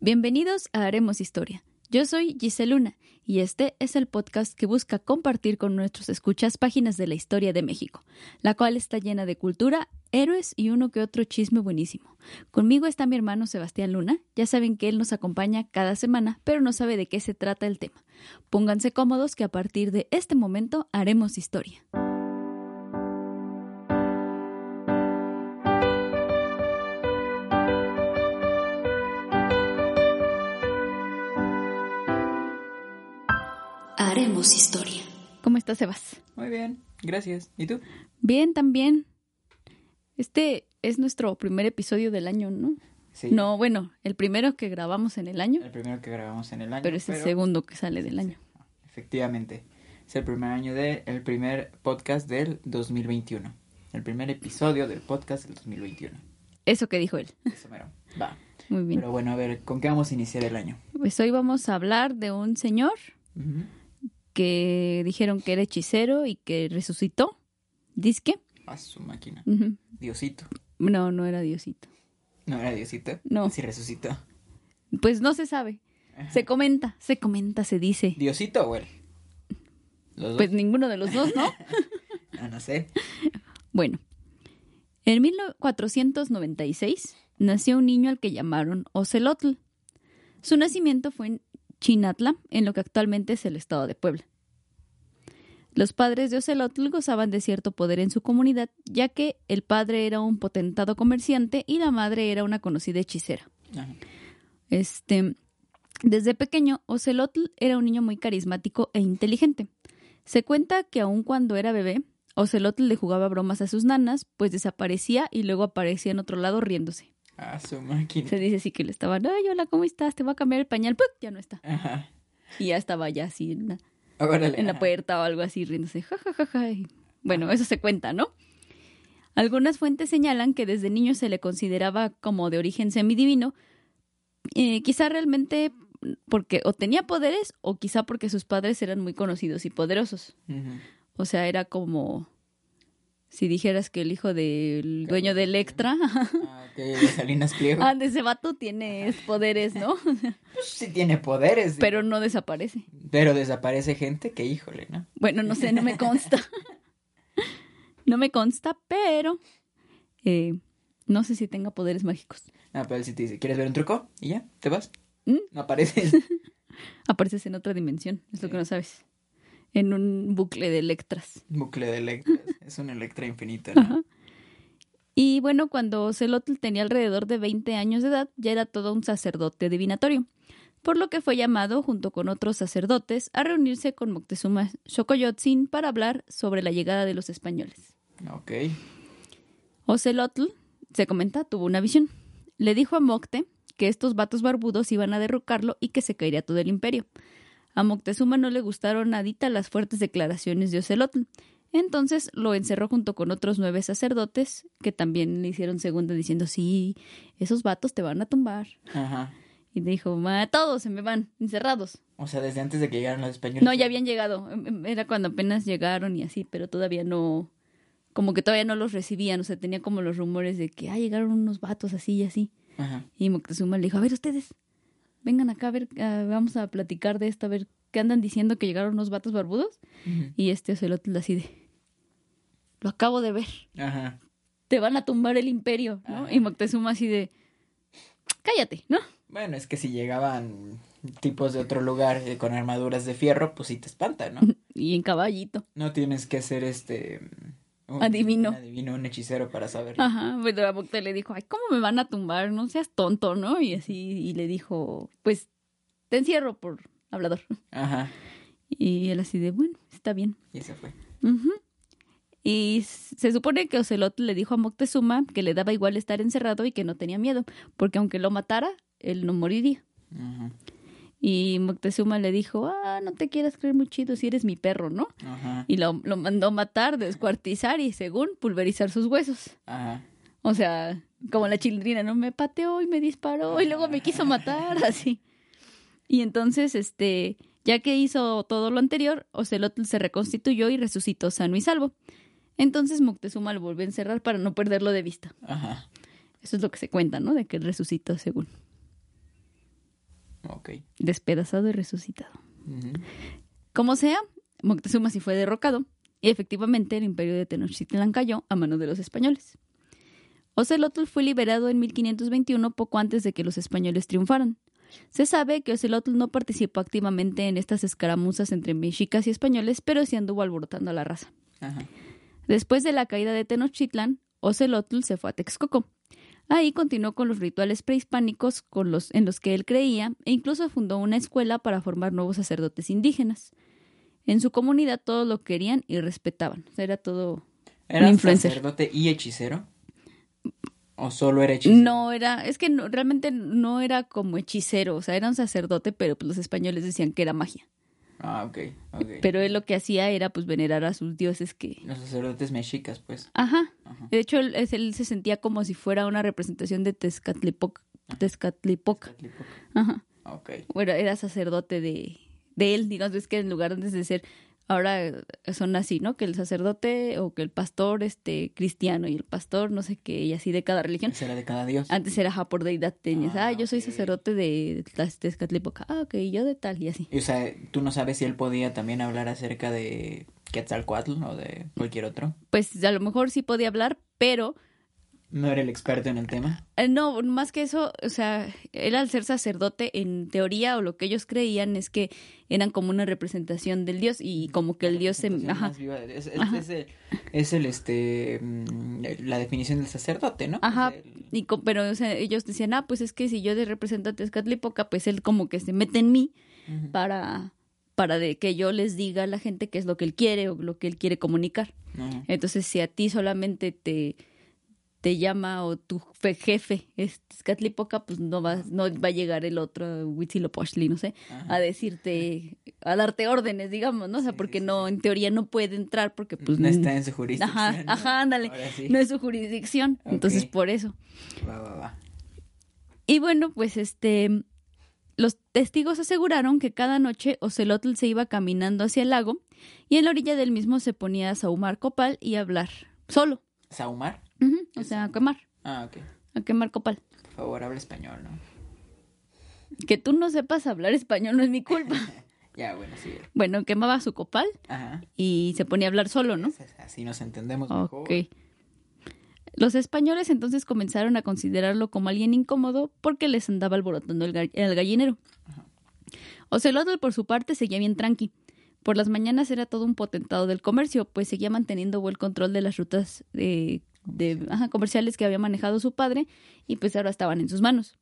Bienvenidos a Haremos Historia. Yo soy Giseluna y este es el podcast que busca compartir con nuestros escuchas páginas de la historia de México, la cual está llena de cultura, héroes y uno que otro chisme buenísimo. Conmigo está mi hermano Sebastián Luna. Ya saben que él nos acompaña cada semana, pero no sabe de qué se trata el tema. Pónganse cómodos que a partir de este momento haremos historia. Haremos historia. ¿Cómo estás, Sebas? Muy bien, gracias. ¿Y tú? Bien, también. Este es nuestro primer episodio del año, ¿no? Sí. No, bueno, el primero que grabamos en el año, El primero que grabamos en el año. pero es el segundo que sale del año. Efectivamente. Es el primer año de el primer podcast del 2021. El primer episodio del podcast del 2021. Eso que dijo él. Eso mero. Va. Muy bien. Pero bueno, a ver, ¿con qué vamos a iniciar el año? Pues hoy vamos a hablar de un señor Ujú. Que dijeron que era hechicero y que resucitó. Disque. A su máquina. Diosito. No, no era Diosito. ¿No era Diosito? No. Sí resucitó. Pues no se sabe. Se comenta, se comenta, se dice. ¿Diosito o él? Los dos. Pues ninguno de los dos, ¿no? Ah, no sé. Bueno, en 1496 nació un niño al que llamaron Ocelotl. Su nacimiento fue en Chinatla, en lo que actualmente es el estado de Puebla. Los padres de Ocelotl gozaban de cierto poder en su comunidad, ya que el padre era un potentado comerciante y la madre era una conocida hechicera. Ajá. Este, desde pequeño, Ocelotl era un niño muy carismático e inteligente. Se cuenta que aun cuando era bebé, Ocelotl le jugaba bromas a sus nanas, pues desaparecía y luego aparecía en otro lado riéndose. A su máquina. Se dice así que le estaban, ay, hola, ¿cómo estás? Te voy a cambiar el pañal. ¡Puc! Ya no está. Ajá. Y ya estaba ya así en la, Órale. en la puerta o algo así riéndose. Ja, ja, ja, ja. Y Bueno, eso se cuenta, ¿no? Algunas fuentes señalan que desde niño se le consideraba como de origen semidivino, eh, quizá realmente porque o tenía poderes o quizá porque sus padres eran muy conocidos y poderosos. O sea, era como si dijeras que el hijo del dueño de Electra, Ah, de Salinas Pliego. ah, de ese vato tiene poderes, ¿no? Pues sí tiene poderes. Pero no desaparece. Pero desaparece gente que, híjole, ¿no? Bueno, no sé, no me consta. No me consta, pero eh, no sé si tenga poderes mágicos. Ah, pero él sí te dice, ¿quieres ver un truco? Y ya, te vas. ¿Mm? No apareces. Apareces en otra dimensión, es lo Sí. que no sabes. En un bucle de Electras. Bucle de Electras. Es un Electra infinito, ¿no? Ajá. Y bueno, cuando Celotl tenía alrededor de 20 años de edad, ya era todo un sacerdote divinatorio, por lo que fue llamado, junto con otros sacerdotes, a reunirse con Moctezuma Xocoyotzin para hablar sobre la llegada de los españoles. Ok. Ocelotl, se comenta, tuvo una visión. Le dijo a Mocte que estos vatos barbudos iban a derrocarlo y que se caería todo el imperio. A Moctezuma no le gustaron nadita las fuertes declaraciones de Ocelotl. Entonces lo encerró junto con otros nueve sacerdotes que también le hicieron segunda diciendo, sí, esos vatos te van a tumbar. Ajá. Y dijo, "Ma, todos se me van, encerrados. O sea, desde antes de que llegaran los españoles. No, ya habían llegado. Em, em, Era cuando apenas llegaron y así, pero todavía no. Como que todavía no los recibían. O sea, tenía como los rumores de que, ah, llegaron unos vatos así y así. Ajá. Y Moctezuma le dijo, a ver, ustedes, vengan acá a ver, vamos a platicar de esto, a ver qué andan diciendo que llegaron unos vatos barbudos. Y este Ocelotl así de, lo acabo de ver, Ajá. te van a tumbar el imperio, ¿no? Ajá. Y Moctezuma así de, cállate, ¿no? Bueno, es que si llegaban tipos de otro lugar eh, con armaduras de fierro, pues sí te espanta, ¿no? Y en caballito. No tienes que ser este. un- Adivino. Un adivino, un hechicero para saberlo. Ajá, pero a Mocte le dijo, ay, ¿cómo me van a tumbar? No seas tonto, ¿no? Y así, y le dijo, pues, te encierro por hablador. Ajá. Y él así de, bueno, está bien. Y se fue. Ujú. Y se supone que Ocelot le dijo a Moctezuma que le daba igual estar encerrado y que no tenía miedo, porque aunque lo matara, él no moriría. Ajá. Y Moctezuma le dijo, ah, no te quieras creer muy chido si eres mi perro, ¿no? Ajá. Y lo, lo mandó matar, descuartizar y según pulverizar sus huesos. Ajá. O sea, como la chilindrina, ¿no? Me pateó y me disparó y luego me quiso matar, así. Y entonces, este, ya que hizo todo lo anterior, Ocelotl se reconstituyó y resucitó sano y salvo. Entonces Moctezuma lo volvió a encerrar para no perderlo de vista. Ajá. Eso es lo que se cuenta, ¿no? De que él resucitó según. Ok. Despedazado y resucitado. Como sea, Moctezuma sí fue derrocado y efectivamente el imperio de Tenochtitlán cayó a manos de los españoles. Ocelotl fue liberado en 1521 poco antes de que los españoles triunfaran. Se sabe que Ocelotl no participó activamente en estas escaramuzas entre mexicas y españoles, pero sí anduvo alborotando a la raza. Ajá. Después de la caída de Tenochtitlán, Ocelotl se fue a Texcoco. Ahí continuó con los rituales prehispánicos con los, en los que él creía e incluso fundó una escuela para formar nuevos sacerdotes indígenas. En su comunidad todos lo querían y respetaban. Era todo... ¿Era influencer. sacerdote y hechicero? ¿O solo era hechicero? No era, es que no- realmente no era como hechicero, o sea, era un sacerdote, pero pues los españoles decían que era magia. Ah, ok, ok. Pero él lo que hacía era pues venerar a sus dioses que... Los sacerdotes mexicas, pues. Ajá. Ajá. De hecho, él, él se sentía como si fuera una representación de Tezcatlipoca. Tezcatlipoca. Tezcatlipoca. Ajá. Ok. Bueno, era sacerdote de, de él, digamos, es que en lugar de ser, ahora eh, son así, ¿no? Que el sacerdote o que el pastor este cristiano y el pastor, no sé qué, y así de cada religión. Esa era de cada dios. Antes era ajá, por deidad, tenías, ah, Ah, yo soy sacerdote de Tez- Tezcatlipoca, ah, ok, yo de tal, y así. Y, o sea, tú no sabes si él podía también hablar acerca de Quetzalcoatl o de cualquier otro. Pues a lo mejor sí podía hablar, pero No era el experto en el tema. Eh, No, más que eso, o sea, él al ser sacerdote, en teoría, o lo que ellos creían es que eran como una representación del dios y como que el dios se... Ajá, Es, es- Ajá. es el, es el, este, mm, la definición del sacerdote, ¿no? Ajá. El- y pero o sea, ellos decían, ah, pues es que si yo le represento a Tezcatlipoca, pues él como que se mete en mí para, para de que yo les diga a la gente qué es lo que él quiere o lo que él quiere comunicar. Entonces, si a ti solamente te, te llama o tu fe- jefe es Tezcatlipoca, pues no va, no va a llegar el otro Huitzilopochtli, no sé, Ajá. a decirte, a darte órdenes, digamos, ¿no? O sea, Sí, porque sí, no, en teoría no puede entrar porque pues no está en su jurisdicción. Ajá, ¿no? ajá, ándale. No es su jurisdicción, entonces por eso. Va, va, va. Y bueno, pues este, los testigos aseguraron que cada noche Ocelotl se iba caminando hacia el lago y en la orilla del mismo se ponía a sahumar copal y hablar solo. ¿Saumar? O sea, a quemar, Ah, ok. a quemar copal. Por favor, habla español, ¿no? Que tú no sepas hablar español no es mi culpa. Ya, bueno, sí. Bueno, quemaba su copal Ajá. y se ponía a hablar solo, ¿no? Así nos entendemos mejor. Ok. Los españoles entonces comenzaron a considerarlo como alguien incómodo porque les andaba alborotando el, ga- el gallinero. Ocelotl, por su parte, seguía bien tranqui. Por las mañanas era todo un potentado del comercio, pues seguía manteniendo buen control de las rutas de, de- ajá, comerciales que había manejado su padre y pues ahora estaban en sus manos.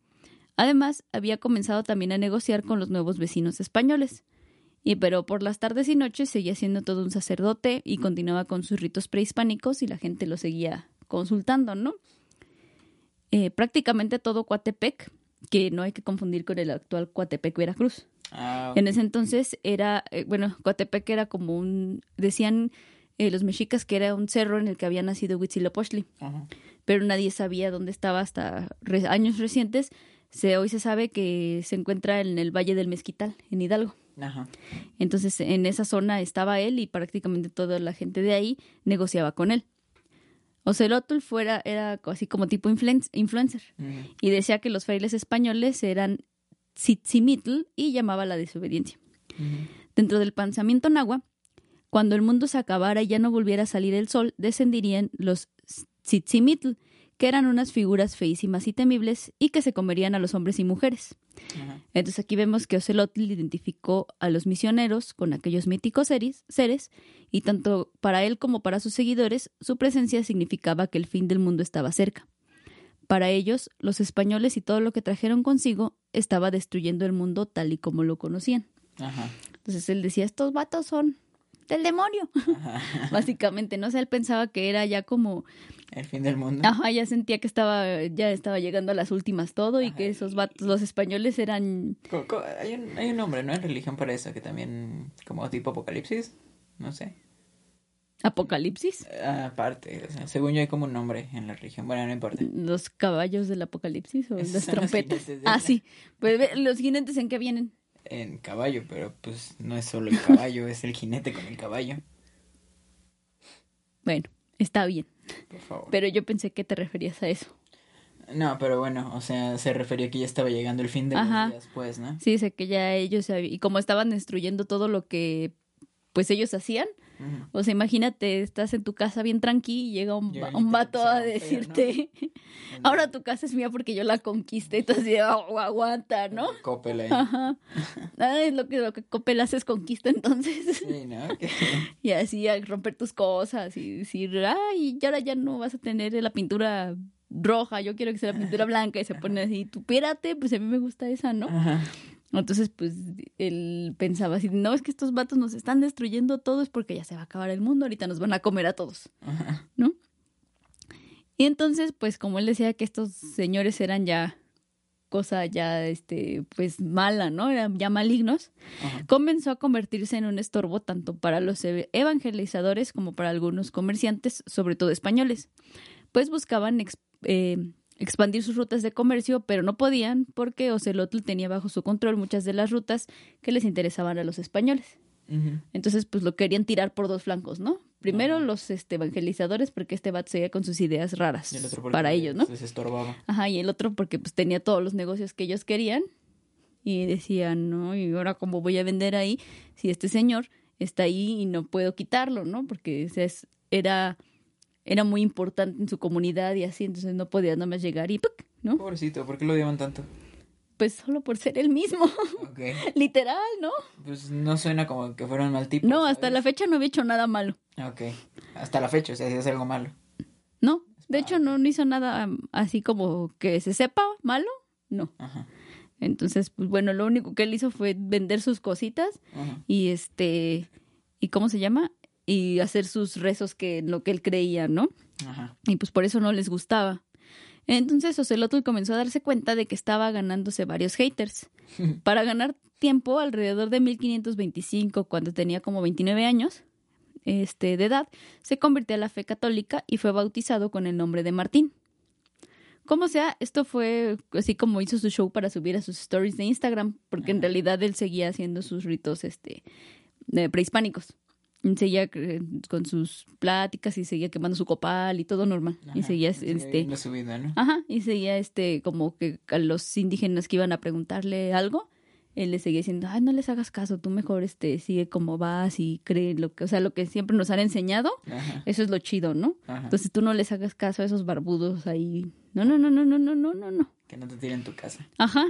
Además, había comenzado también a negociar con los nuevos vecinos españoles. Y pero por las tardes y noches seguía siendo todo un sacerdote y continuaba con sus ritos prehispánicos y la gente lo seguía consultando, ¿no? Eh, prácticamente todo Coatepec, que no hay que confundir con el actual Coatepec Veracruz. Ah, En ese entonces era, eh, bueno, Coatepec era como un, decían eh, los mexicas que era un cerro en el que había nacido Huitzilopochtli, Ajá. pero nadie sabía dónde estaba hasta re- años recientes. Se, hoy se sabe que se encuentra en el Valle del Mezquital, en Hidalgo. Ajá. Entonces, en esa zona estaba él y prácticamente toda la gente de ahí negociaba con él. Ocelotl fuera, era así como tipo influen- influencer y decía que los frailes españoles eran tzitzimitl y llamaba la desobediencia. Dentro del pensamiento nahua, cuando el mundo se acabara y ya no volviera a salir el sol, descendirían los tzitzimitl, que eran unas figuras feísimas y temibles y que se comerían a los hombres y mujeres. Ajá. Entonces aquí vemos que Ocelotl identificó a los misioneros con aquellos míticos seres, seres y tanto para él como para sus seguidores su presencia significaba que el fin del mundo estaba cerca. Para ellos, los españoles y todo lo que trajeron consigo estaba destruyendo el mundo tal y como lo conocían. Ajá. Entonces él decía, estos vatos son del demonio. Básicamente, ¿no? O sea, él pensaba que era ya como... El fin del mundo. Ajá, ya sentía que estaba, ya estaba llegando a las últimas todo y que esos vatos, los españoles eran... Hay un, hay un nombre, ¿no? En religión para eso, que también, como tipo apocalipsis, no sé. Apocalipsis. Ah, Aparte, o sea, según yo hay como un nombre en la religión. Bueno, no importa. Los caballos del apocalipsis o Esos las los trompetas. Ah, la- sí. Pues los jinetes en qué vienen. En caballo, pero pues no es solo el caballo, es el jinete con el caballo. Bueno, está bien. Por favor. Pero yo pensé que te referías a eso. No, pero bueno, o sea, se refería que ya estaba llegando el fin de Ajá. los días, pues, ¿no? Sí, sé que ya ellos, y como estaban destruyendo todo lo que pues ellos hacían, O sea, imagínate, estás en tu casa bien tranqui y llega un, Llega un vato a decirte, ahora tu casa es mía porque yo la conquisté, entonces "Oh, aguanta, ¿no? Coppel ahí. Ajá. Ah, lo que, lo que Coppel hace es conquista entonces. Sí, ¿no? Que- Y así a romper tus cosas y decir, ay, y ahora ya no vas a tener la pintura roja, yo quiero que sea la pintura blanca. Y se pone así, tú pírate, pues a mí me gusta esa, ¿no? Ajá. Entonces, pues él pensaba así, no, es que estos vatos nos están destruyendo todo, es porque ya se va a acabar el mundo, ahorita nos van a comer a todos, Ajá. ¿no? Y entonces, pues como él decía que estos señores eran ya cosa ya, este, pues mala, ¿no? Eran ya malignos Ajá. comenzó a convertirse en un estorbo tanto para los evangelizadores como para algunos comerciantes, sobre todo españoles, pues buscaban eh, expandir sus rutas de comercio, pero no podían porque Ocelotl tenía bajo su control muchas de las rutas que les interesaban a los españoles. Entonces, pues lo querían tirar por dos flancos, ¿no? Primero los este, evangelizadores, porque este vato seguía con sus ideas raras Y el otro para ellos, ¿no? Les estorbaba. Ajá, y el otro porque pues tenía todos los negocios que ellos querían y decían, no, y ahora cómo voy a vender ahí si este señor está ahí y no puedo quitarlo, ¿no? Porque o sea, es- era, era muy importante en su comunidad y así, entonces no podía nada más llegar y ¡puc! ¿no? Pobrecito, ¿por qué lo odiaban tanto? Pues solo por ser el mismo, Ok. literal, ¿no? Pues no suena como que fuera un mal tipo. No, hasta la fecha no había hecho nada malo, Ok. Hasta la fecha, o sea, si es algo malo. ¿no? De Ah, hecho, no, no hizo nada um, así como que se sepa malo, no. Ajá. Entonces, pues bueno, lo único que él hizo fue vender sus cositas Ajá. y este y cómo se llama y hacer sus rezos que lo que él creía, ¿no? Ajá. Y pues por eso no les gustaba. Entonces Ocelotl comenzó a darse cuenta de que estaba ganándose varios haters. Para ganar tiempo, alrededor de 1525, cuando tenía como 29 años este, de edad, se convirtió a la fe católica y fue bautizado con el nombre de Martín. Como sea, esto fue así como hizo su show para subir a sus stories de Instagram, porque en realidad él seguía haciendo sus ritos este, eh, prehispánicos. Seguía eh, con sus pláticas y seguía quemando su copal y todo normal. y seguía este viviendo su vida, ¿no? Ajá, y seguía este como que a los indígenas que iban a preguntarle algo, él les seguía diciendo, ay, no les hagas caso, tú mejor este sigue como vas y cree lo que, o sea, lo que siempre nos han enseñado, Ajá. eso es lo chido, ¿no? Ajá. Entonces tú no les hagas caso a esos barbudos ahí. No, no, no, no, no, no, no, no, no. Que no te tiren tu casa. Ajá.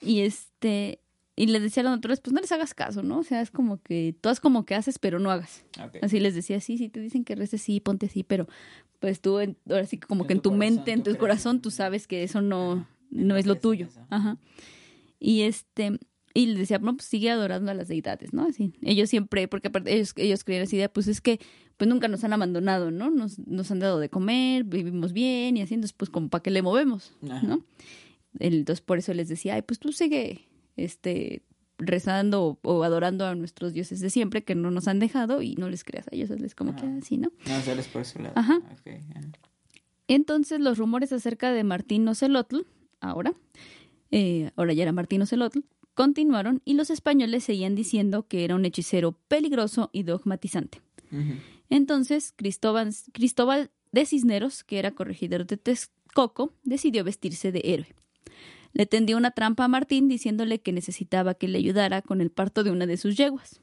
Y este y le decía a los naturales, pues no les hagas caso, ¿no? O sea, es como que tú haz como que haces, pero no hagas. Así les decía, sí, sí, te dicen que reces, sí, ponte así, pero pues tú, en- ahora sí como En que en tu tu corazón, mente, en tu corazón, tú sabes que eso no, no es lo tuyo. Ajá. Y este, y le decía, no, pues sigue adorando a las deidades, ¿no? Así, ellos siempre, porque aparte ellos, ellos creían así de, pues es que, pues nunca nos han abandonado, ¿no? Nos, nos han dado de comer, vivimos bien y así, entonces pues como para qué le movemos, Ajá. ¿no? Entonces por eso les decía, ay, pues tú sigue, este, rezando o, o adorando a nuestros dioses de siempre que no nos han dejado y no les creas a ellos, es como que Ajá. así, ¿no? No, sales por su lado. Ajá. Entonces los rumores acerca de Martín Ocelotl, ahora, eh, ahora ya era Martín Ocelotl, continuaron y los españoles seguían diciendo que era un hechicero peligroso y dogmatizante. Entonces Cristóbal, Cristóbal de Cisneros, que era corregidor de Texcoco, decidió vestirse de héroe. Le tendió una trampa a Martín diciéndole que necesitaba que le ayudara con el parto de una de sus yeguas.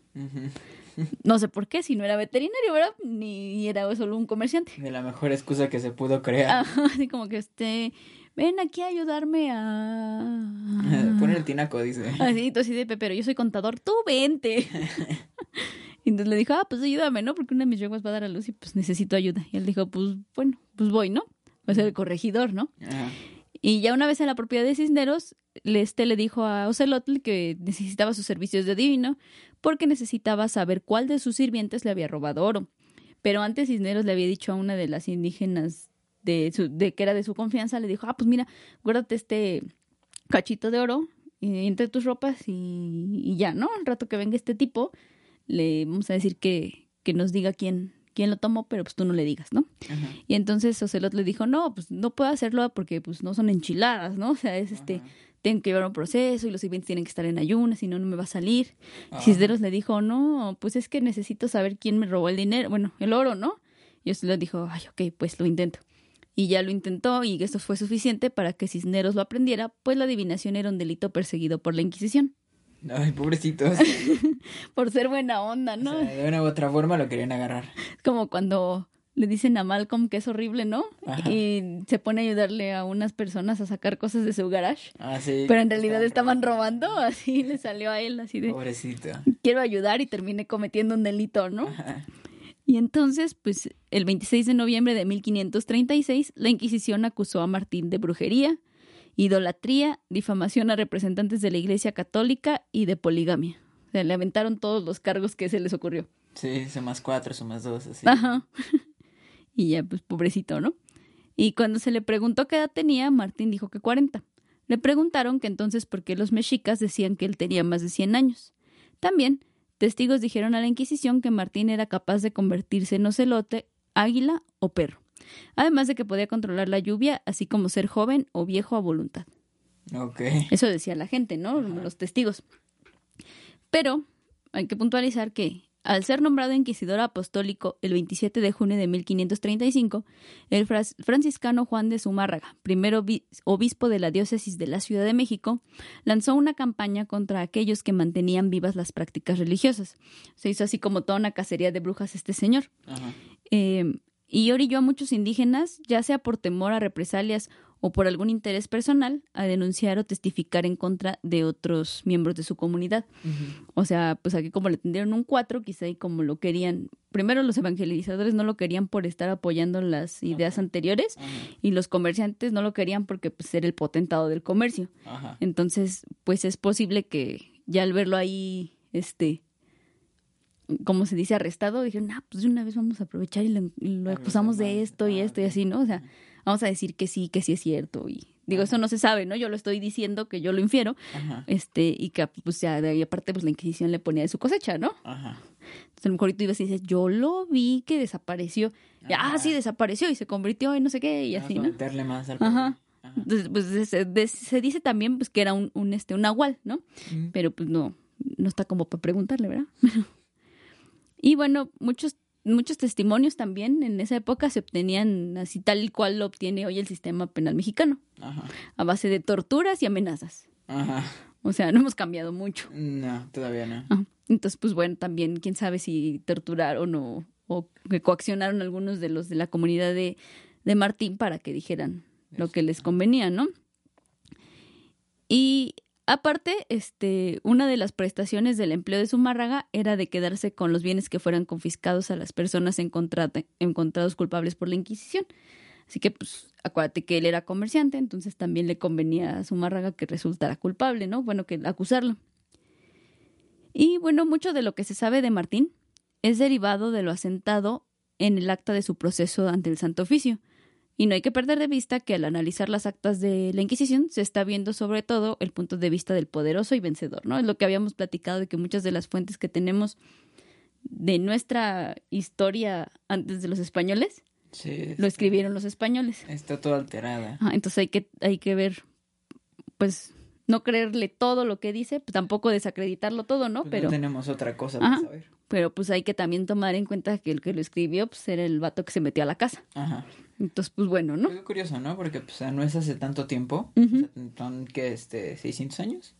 No sé por qué, si no era veterinario, ¿verdad? Ni era solo un comerciante. De la mejor excusa que se pudo crear. Ajá, así como que este, ven aquí a ayudarme a... Poner el tinaco, dice. Así, tú así de, pero yo soy contador, tú vente. y entonces le dijo, ah, pues ayúdame, ¿no? Porque una de mis yeguas va a dar a luz y pues necesito ayuda. Y él dijo, pues bueno, pues voy, ¿no? Va a ser el corregidor, ¿no? Ajá. Y ya una vez en la propiedad de Cisneros, este le dijo a Ocelotl que necesitaba sus servicios de adivino porque necesitaba saber cuál de sus sirvientes le había robado oro. Pero antes Cisneros le había dicho a una de las indígenas de, su, de que era de su confianza, le dijo, ah, pues mira, guárdate este cachito de oro entre tus ropas y, ya, ¿no? Al rato que venga este tipo, le vamos a decir que, que nos diga quién, quién lo tomó, pero pues tú no le digas, ¿no? Y entonces Ocelot le dijo, no, pues no puedo hacerlo porque pues no son enchiladas, ¿no? O sea, es este, tengo que llevar un proceso y los sirvientes tienen que estar en ayunas, si no, no me va a salir. Cisneros le dijo, no, pues es que necesito saber quién me robó el dinero, bueno, el oro, ¿no? Y Ocelot dijo, ay, ok, pues lo intento. Y ya lo intentó y eso fue suficiente para que Cisneros lo aprendiera, pues la adivinación era un delito perseguido por la Inquisición. Ay, pobrecitos. por ser buena onda, ¿no? de una u otra forma lo querían agarrar. Como cuando le dicen a Malcolm que es horrible, ¿no? Y se pone a ayudarle a unas personas a sacar cosas de su garage. Ah, sí. Pero en realidad estaban robando, así le salió a él, así de... Pobrecito. Quiero ayudar y terminé cometiendo un delito, ¿no? Ajá. Y entonces, pues el 26 de noviembre de 1536, la Inquisición acusó a Martín de brujería, idolatría, difamación a representantes de la Iglesia Católica y de poligamia. O sea, le aventaron todos los cargos que se les ocurrió. Sí, son más cuatro, son más dos, así. Ajá. y ya, pues pobrecito, ¿no? Y cuando se le preguntó qué edad tenía, Martín dijo que 40. Le preguntaron que entonces por qué los mexicas decían que él tenía más de 100 años. También Testigos dijeron a la Inquisición que Martín era capaz de convertirse en ocelote, águila o perro, además de que podía controlar la lluvia, así como ser joven o viejo a voluntad. Okay. Eso decía la gente, ¿no? Los testigos. Pero hay que puntualizar que al ser nombrado inquisidor apostólico el 27 de junio de 1535, el franciscano Juan de Zumárraga, primer obispo de la diócesis de la Ciudad de México, lanzó una campaña contra aquellos que mantenían vivas las prácticas religiosas. Se hizo así como toda una cacería de brujas este señor. Eh, y orilló a muchos indígenas, ya sea por temor a represalias o por algún interés personal a denunciar o testificar en contra de otros miembros de su comunidad. O sea, pues aquí como le tendieron un cuatro, quizá y como lo querían, primero los evangelizadores no lo querían por estar apoyando las ideas anteriores y los comerciantes no lo querían porque pues era el potentado del comercio. Entonces, pues es posible que ya al verlo ahí, este, como se dice, arrestado, dijeron, ah, pues de una vez vamos a aprovechar y lo, acusamos de esto y esto y así, ¿no? O sea, vamos a decir que sí, que sí es cierto y digo, eso no se sabe, ¿no? Yo lo estoy diciendo que yo lo infiero, este, y que pues ya de ahí aparte pues la Inquisición le ponía de su cosecha, ¿no? Ajá. Entonces a lo mejor tú ibas y dices, yo lo vi que desapareció, ah, sí, desapareció y se convirtió en no sé qué y así, ¿no? Meterle más al Ajá. Entonces, pues se, dice también pues que era un, un este un nahual, ¿no? Pero pues no, no está como para preguntarle, ¿verdad? y bueno, muchos muchos testimonios también en esa época se obtenían así tal y cual lo obtiene hoy el sistema penal mexicano. A base de torturas y amenazas. Ajá. O sea, no hemos cambiado mucho. No, todavía no. Entonces, pues bueno, también quién sabe si torturaron o, o que coaccionaron algunos de los de la comunidad de, de Martín para que dijeran lo que les convenía, ¿no? Y Aparte, este, una de las prestaciones del empleo de Zumárraga era de quedarse con los bienes que fueran confiscados a las personas encontrados culpables por la Inquisición. Así que, pues, acuérdate que él era comerciante, entonces también le convenía a Zumárraga que resultara culpable, ¿no? Bueno, que acusarlo. Y bueno, mucho de lo que se sabe de Martín es derivado de lo asentado en el acta de su proceso ante el Santo Oficio, y no hay que perder de vista que al analizar las actas de la Inquisición se está viendo sobre todo el punto de vista del poderoso y vencedor, ¿no? Es lo que habíamos platicado de que muchas de las fuentes que tenemos de nuestra historia antes de los españoles lo escribieron los españoles. Está todo alterada. entonces hay que, hay que ver, pues, no creerle todo lo que dice, pues, tampoco desacreditarlo todo, ¿no? Pues pero no tenemos otra cosa para saber. Pero pues hay que también tomar en cuenta que el que lo escribió pues era el vato que se metió a la casa. Ajá. Entonces, pues bueno, ¿no? Es curioso, ¿no? Porque pues no es hace tanto tiempo. Son que este 600 años,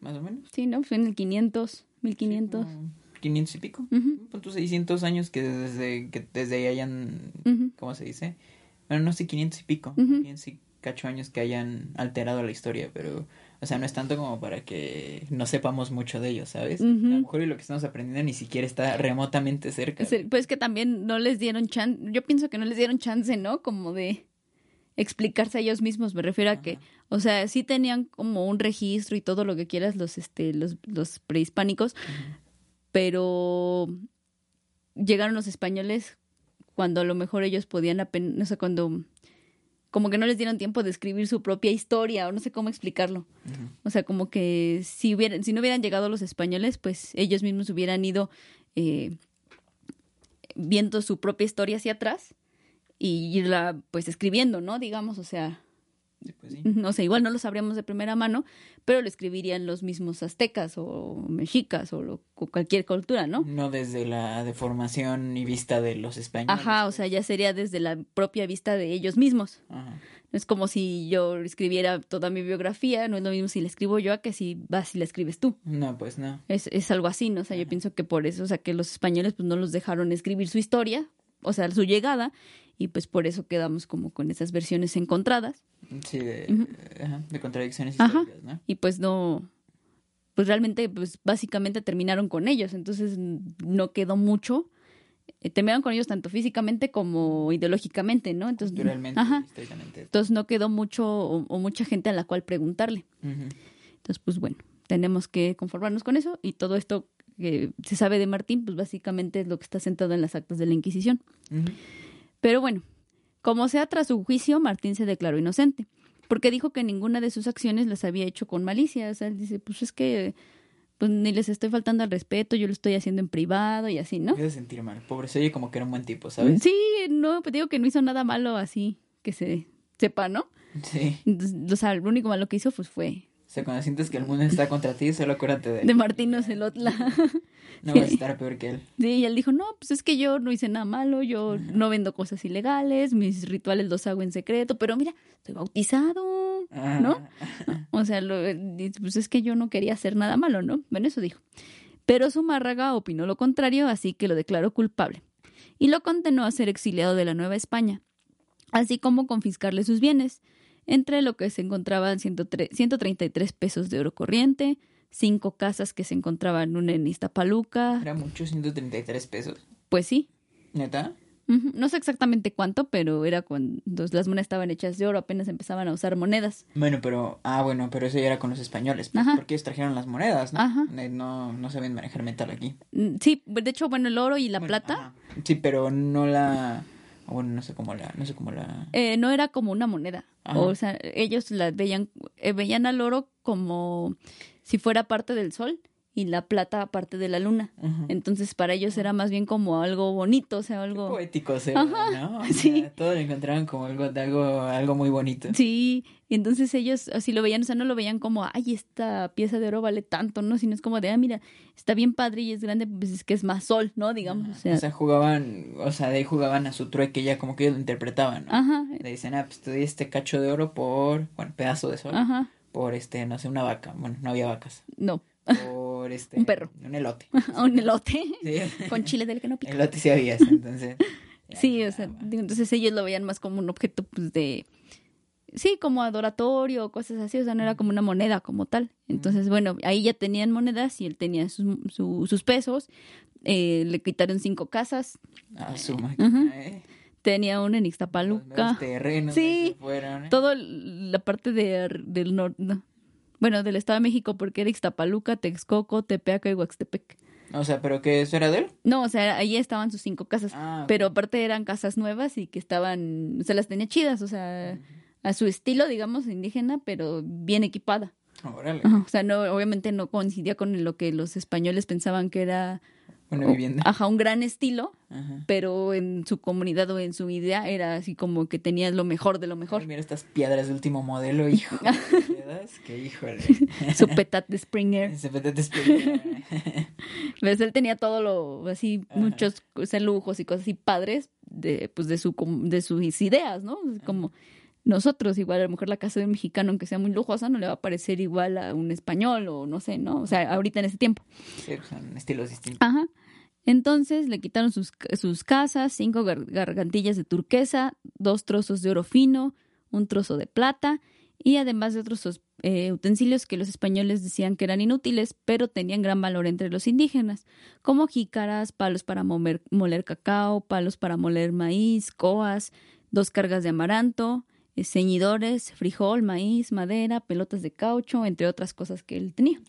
más o menos. Sí, ¿no? Fue en el 500, 1500. 500 y pico. Uh 600 años que desde que desde ahí hayan, ¿cómo se dice? Bueno, no sé, 500 y pico. Uh sí, cacho años que hayan alterado la historia, pero o sea, no es tanto como para que no sepamos mucho de ellos, ¿sabes? A lo mejor lo que estamos aprendiendo ni siquiera está remotamente cerca. pues que también no les dieron chance, yo pienso que no les dieron chance, ¿no? Como de explicarse a ellos mismos, me refiero a que, o sea, sí tenían como un registro y todo lo que quieras los, este, los, los prehispánicos, pero llegaron los españoles cuando a lo mejor ellos podían apenas, no sé, cuando como que no les dieron tiempo de escribir su propia historia o no sé cómo explicarlo. O sea, como que si hubieran, si no hubieran llegado los españoles, pues ellos mismos hubieran ido eh, viendo su propia historia hacia atrás y irla pues escribiendo, ¿no? Digamos, o sea, no sé, igual no lo sabríamos de primera mano, pero lo escribirían los mismos aztecas o mexicas o, cualquier cultura, ¿no? No desde la deformación y vista de los españoles. Ajá, o sea, ya sería desde la propia vista de ellos mismos. Ajá. No es como si yo escribiera toda mi biografía, no es lo mismo si la escribo yo a que si vas y la escribes tú. No, pues no. Es, es algo así, ¿no? O sea, yo pienso que por eso, o sea, que los españoles pues no los dejaron escribir su historia, o sea, su llegada, y pues por eso quedamos como con esas versiones encontradas. Sí, de, de contradicciones históricas, ¿no? Y pues no, pues realmente, pues básicamente terminaron con ellos, entonces no quedó mucho. Eh, terminaron con ellos tanto físicamente como ideológicamente, ¿no? Entonces, ajá, entonces no quedó mucho o, mucha gente a la cual preguntarle. Entonces, pues bueno, tenemos que conformarnos con eso y todo esto que se sabe de Martín, pues básicamente es lo que está sentado en las actas de la Inquisición. Pero bueno, como sea, tras su juicio, Martín se declaró inocente, porque dijo que ninguna de sus acciones las había hecho con malicia. O sea, él dice, pues es que pues ni les estoy faltando al respeto, yo lo estoy haciendo en privado y así, ¿no? Me sentir mal. Pobre, se oye como que era un buen tipo, ¿sabes? Sí, no, pues digo que no hizo nada malo así, que se sepa, ¿no? Sí. o sea, lo único malo que hizo pues fue o sea, cuando sientes que el mundo está contra ti, solo acuérdate de... De Martín Ocelotla. No vas a estar peor que él. Sí, y él dijo, no, pues es que yo no hice nada malo, yo no vendo cosas ilegales, mis rituales los hago en secreto, pero mira, estoy bautizado, ¿no? O sea, pues es que yo no quería hacer nada malo, ¿no? Bueno, eso dijo. Pero Zumárraga opinó lo contrario, así que lo declaró culpable. Y lo condenó a ser exiliado de la Nueva España, así como confiscarle sus bienes entre lo que se encontraban 133 pesos de oro corriente, cinco casas que se encontraban una en Iztapaluca. ¿Era mucho 133 pesos? Pues sí. ¿Neta? No sé exactamente cuánto, pero era cuando las monedas estaban hechas de oro, apenas empezaban a usar monedas. Bueno, pero, ah, bueno, pero eso ya era con los españoles, pues, porque ellos trajeron las monedas, ¿no? Ajá. No, no saben manejar metal aquí. Mm, sí, de hecho, bueno, el oro y la plata. Sí, pero no la bueno, no sé cómo la, no sé cómo la... Eh, no era como una moneda. O sea, ellos la veían, eh, veían al oro como si fuera parte del sol y la plata parte de la luna. Entonces para ellos era más bien como algo bonito, o sea, algo poético, ¿no? sí. Todo lo encontraban como algo algo algo muy bonito. Sí, y entonces ellos así lo veían, o sea, no lo veían como, "Ay, esta pieza de oro vale tanto", no, sino es como de, "Ah, mira, está bien padre y es grande, pues es que es más sol", ¿no? digamos, o sea, o sea, jugaban, o sea, de ahí jugaban a su trueque ya como que ellos lo interpretaban, ¿no? Ajá. Le dicen, "Ah, pues te doy este cacho de oro por, bueno, pedazo de sol." Ajá. Por este, no sé, una vaca. Bueno, no había vacas. No. Por este. un perro. Un elote. un elote. Con chile del que no pica. Elote sí había, entonces. sí, o sea, entonces ellos lo veían más como un objeto, pues, de. Sí, como adoratorio o cosas así, o sea, no era como una moneda como tal. Entonces, bueno, ahí ya tenían monedas y él tenía sus, sus pesos. Eh, le quitaron cinco casas. Ah, su máquina, eh. Tenía una en Ixtapaluca. terrenos sí, fueron, ¿eh? todo la parte de, del norte, bueno, del Estado de México, porque era Ixtapaluca, Texcoco, Tepeaca y Huaxtepec. O sea, ¿pero qué eso era de él? No, o sea, ahí estaban sus cinco casas, ah, pero aparte eran casas nuevas y que estaban, o sea, las tenía chidas, o sea, a su estilo, digamos, indígena, pero bien equipada. Órale. o sea, no, obviamente no coincidía con lo que los españoles pensaban que era una vivienda. Ajá, un gran estilo, pero en su comunidad o en su idea era así como que tenía lo mejor de lo mejor. mira estas piedras de último modelo, hijo. que híjole. su petat de Springer. Su petat de Springer. pues él tenía todo lo, así, muchos lujos y cosas así padres de, pues de, su, de sus ideas, ¿no? Como nosotros, igual a lo mejor la casa de un mexicano, aunque sea muy lujosa, no le va a parecer igual a un español o no sé, ¿no? O sea, ahorita en ese tiempo. Sí, son estilos distintos. Ajá. Entonces le quitaron sus, sus casas, cinco gargantillas de turquesa, dos trozos de oro fino, un trozo de plata y además de otros eh, utensilios que los españoles decían que eran inútiles, pero tenían gran valor entre los indígenas, como jícaras, palos para moler, moler cacao, palos para moler maíz, coas, dos cargas de amaranto, eh, ceñidores, frijol, maíz, madera, pelotas de caucho, entre otras cosas que él tenía.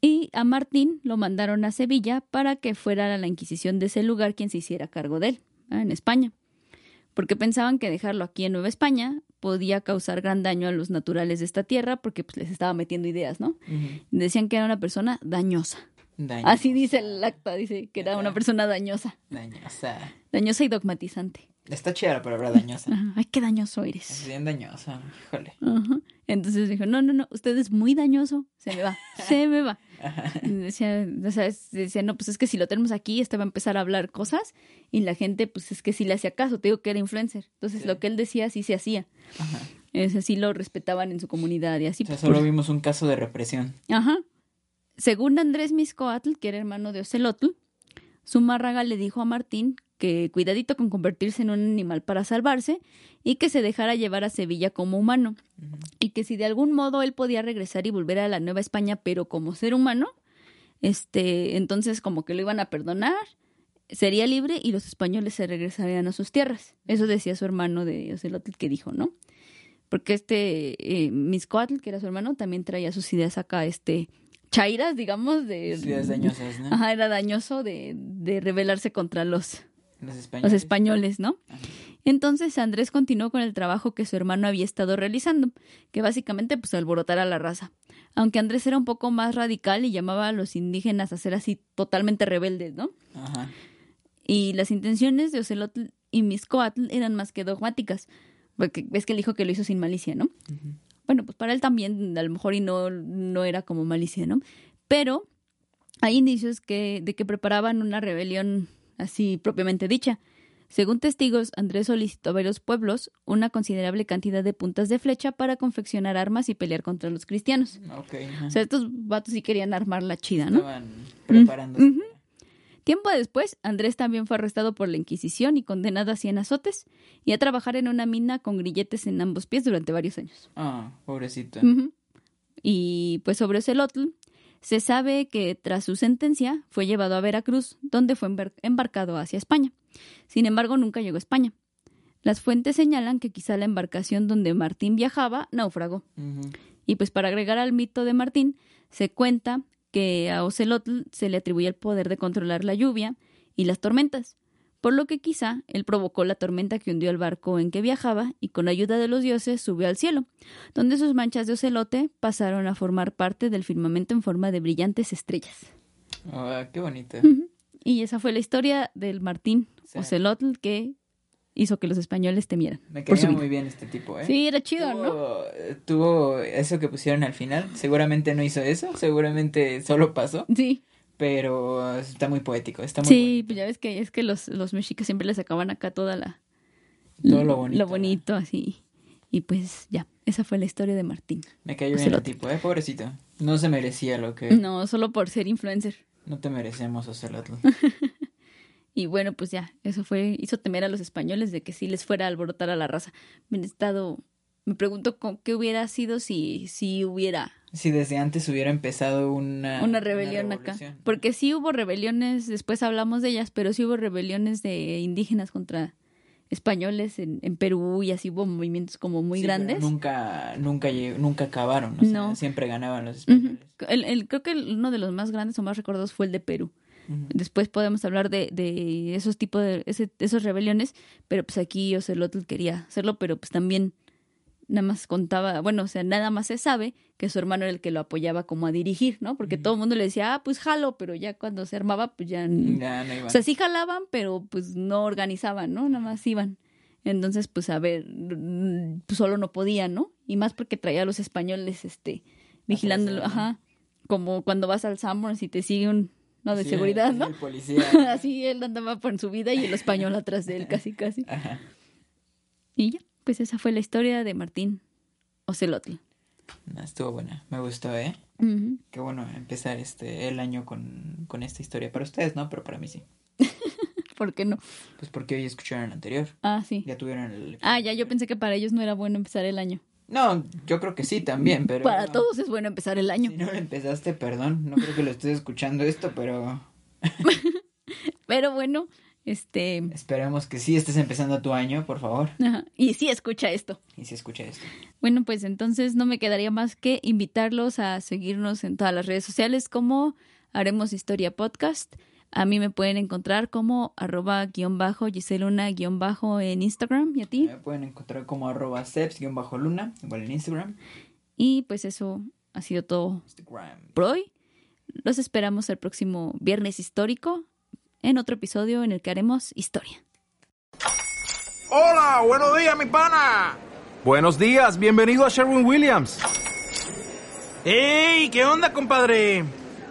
Y a Martín lo mandaron a Sevilla para que fuera a la Inquisición de ese lugar quien se hiciera cargo de él, en España. Porque pensaban que dejarlo aquí en Nueva España podía causar gran daño a los naturales de esta tierra porque pues, les estaba metiendo ideas, ¿no? Decían que era una persona dañosa. Así dice el acta, dice que era una persona dañosa. Dañosa. Dañosa y dogmatizante. Está chida la palabra dañosa. Ay, qué dañoso eres. Es bien dañosa, híjole. Entonces dijo, no, no, no, usted es muy dañoso, se me va, se me va. Decía, o sea, decía, no, pues es que si lo tenemos aquí, este va a empezar a hablar cosas y la gente, pues es que sí le hacía caso, te digo que era influencer. Entonces lo que él decía sí se hacía. Ajá. Es así lo respetaban en su comunidad y así. O sea, solo vimos un caso de represión. Ajá. Según Andrés Miscoatl, que era hermano de Ocelotl, Zumárraga le dijo a Martín que cuidadito con convertirse en un animal para salvarse y que se dejara llevar a Sevilla como humano y que si de algún modo él podía regresar y volver a la Nueva España pero como ser humano, este, entonces como que lo iban a perdonar, sería libre y los españoles se regresarían a sus tierras. Eso decía su hermano de Ocelotl que dijo, ¿no? Porque este eh, Miscoatl, que era su hermano, también traía sus ideas acá, este, chairas, digamos, de... Ideas dañosas, ¿no? Ajá, era dañoso de, de rebelarse contra los los españoles, ¿no? Entonces Andrés continuó con el trabajo que su hermano había estado realizando, que básicamente pues alborotar a la raza. Aunque Andrés era un poco más radical y llamaba a los indígenas a ser así totalmente rebeldes, ¿no? Ajá. Y las intenciones de Ocelotl y Miscoatl eran más que dogmáticas, porque ves que él dijo que lo hizo sin malicia, ¿no? Bueno, pues para él también a lo mejor y no, no era como malicia, ¿no? Pero hay indicios que, de que preparaban una rebelión así propiamente dicha. Según testigos, Andrés solicitó a varios pueblos una considerable cantidad de puntas de flecha para confeccionar armas y pelear contra los cristianos. o sea, estos vatos sí querían armar la chida, ¿no? Estaban preparándose. Tiempo después, Andrés también fue arrestado por la Inquisición y condenado a 100 azotes y a trabajar en una mina con grilletes en ambos pies durante varios años. Ah, pobrecito. Y pues sobre Ocelotl, se sabe que tras su sentencia fue llevado a Veracruz, donde fue embarcado hacia España. Sin embargo, nunca llegó a España. Las fuentes señalan que quizá la embarcación donde Martín viajaba naufragó. Y pues para agregar al mito de Martín, se cuenta que a Ocelotl se le atribuye el poder de controlar la lluvia y las tormentas, por lo que quizá él provocó la tormenta que hundió el barco en que viajaba y con ayuda de los dioses subió al cielo, donde sus manchas de ocelote pasaron a formar parte del firmamento en forma de brillantes estrellas. Ah, qué bonito. Y esa fue la historia del Martín Ocelotl que hizo que los españoles temieran. Me caía muy bien este tipo, ¿eh? Sí, era chido, ¿no? Tuvo eso que pusieron al final. Seguramente no hizo eso, seguramente solo pasó. Sí pero está muy poético, está muy Sí, pues ya ves que es que los, los mexicas siempre les sacaban acá toda la... Todo lo bonito. Lo bonito, así. Y pues ya, esa fue la historia de Martín. Me cayó bien el tipo, eh, pobrecito. No se merecía lo que... No, solo por ser influencer. No te merecemos hacerlo. y bueno, pues ya, eso fue, hizo temer a los españoles de que sí les fuera a alborotar a la raza. Me estado, me pregunto qué hubiera sido si, si hubiera si desde antes hubiera empezado una, una rebelión acá. Porque sí hubo rebeliones, después hablamos de ellas, pero sí hubo rebeliones de indígenas contra españoles en, en Perú y así hubo movimientos como muy grandes. nunca, nunca, nunca acabaron, no. siempre ganaban los españoles. el, el, creo que uno de los más grandes o más recordados fue el de Perú. Después podemos hablar de, de esos tipos de ese, esos rebeliones, pero pues aquí Ocelotl quería hacerlo, pero pues también nada más contaba, bueno, o sea, nada más se sabe que su hermano era el que lo apoyaba como a dirigir, ¿no? Porque todo el mundo le decía, ah, pues jalo, pero ya cuando se armaba, pues ya... no. O sea, sí jalaban, pero pues no organizaban, ¿no? Nada más iban. Entonces, pues a ver, pues solo no podían, ¿no? Y más porque traía a los españoles, este, vigilándolo, ajá. Como cuando vas al Sanborns y te sigue un, no, de seguridad, ¿no? policía. Así él andaba por su vida y el español atrás de él, casi, casi. Ajá. Y ya pues esa fue la historia de Martín Ocelotl. estuvo buena, me gustó, ¿eh? Qué bueno empezar este el año con, con esta historia. Para ustedes no, pero para mí sí. ¿Por qué no? Pues porque hoy escucharon el anterior. Ah, sí. Ya tuvieron el... Ah, ya, yo pensé que para ellos no era bueno empezar el año. No, yo creo que sí también, pero... Para todos es bueno empezar el año. Si no lo empezaste, perdón, no creo que lo estés escuchando esto, pero... pero bueno, Este. Esperemos que sí estés empezando tu año, por favor. Ajá. Y sí escucha esto. Y sí escucha esto. Bueno, pues entonces no me quedaría más que invitarlos a seguirnos en todas las redes sociales como Haremos Historia Podcast. A mí me pueden encontrar como arroba guion bajo Giseluna guion bajo en Instagram. ¿Y a ti? Me pueden encontrar como arroba seps guion bajo luna, igual en Instagram. Y pues eso ha sido todo por hoy. Los esperamos el próximo viernes histórico en otro episodio en el que haremos historia. Hola, buenos días, mi pana. Buenos días, bienvenido a Sherwin Williams. ¡Ey! ¿Qué onda, compadre?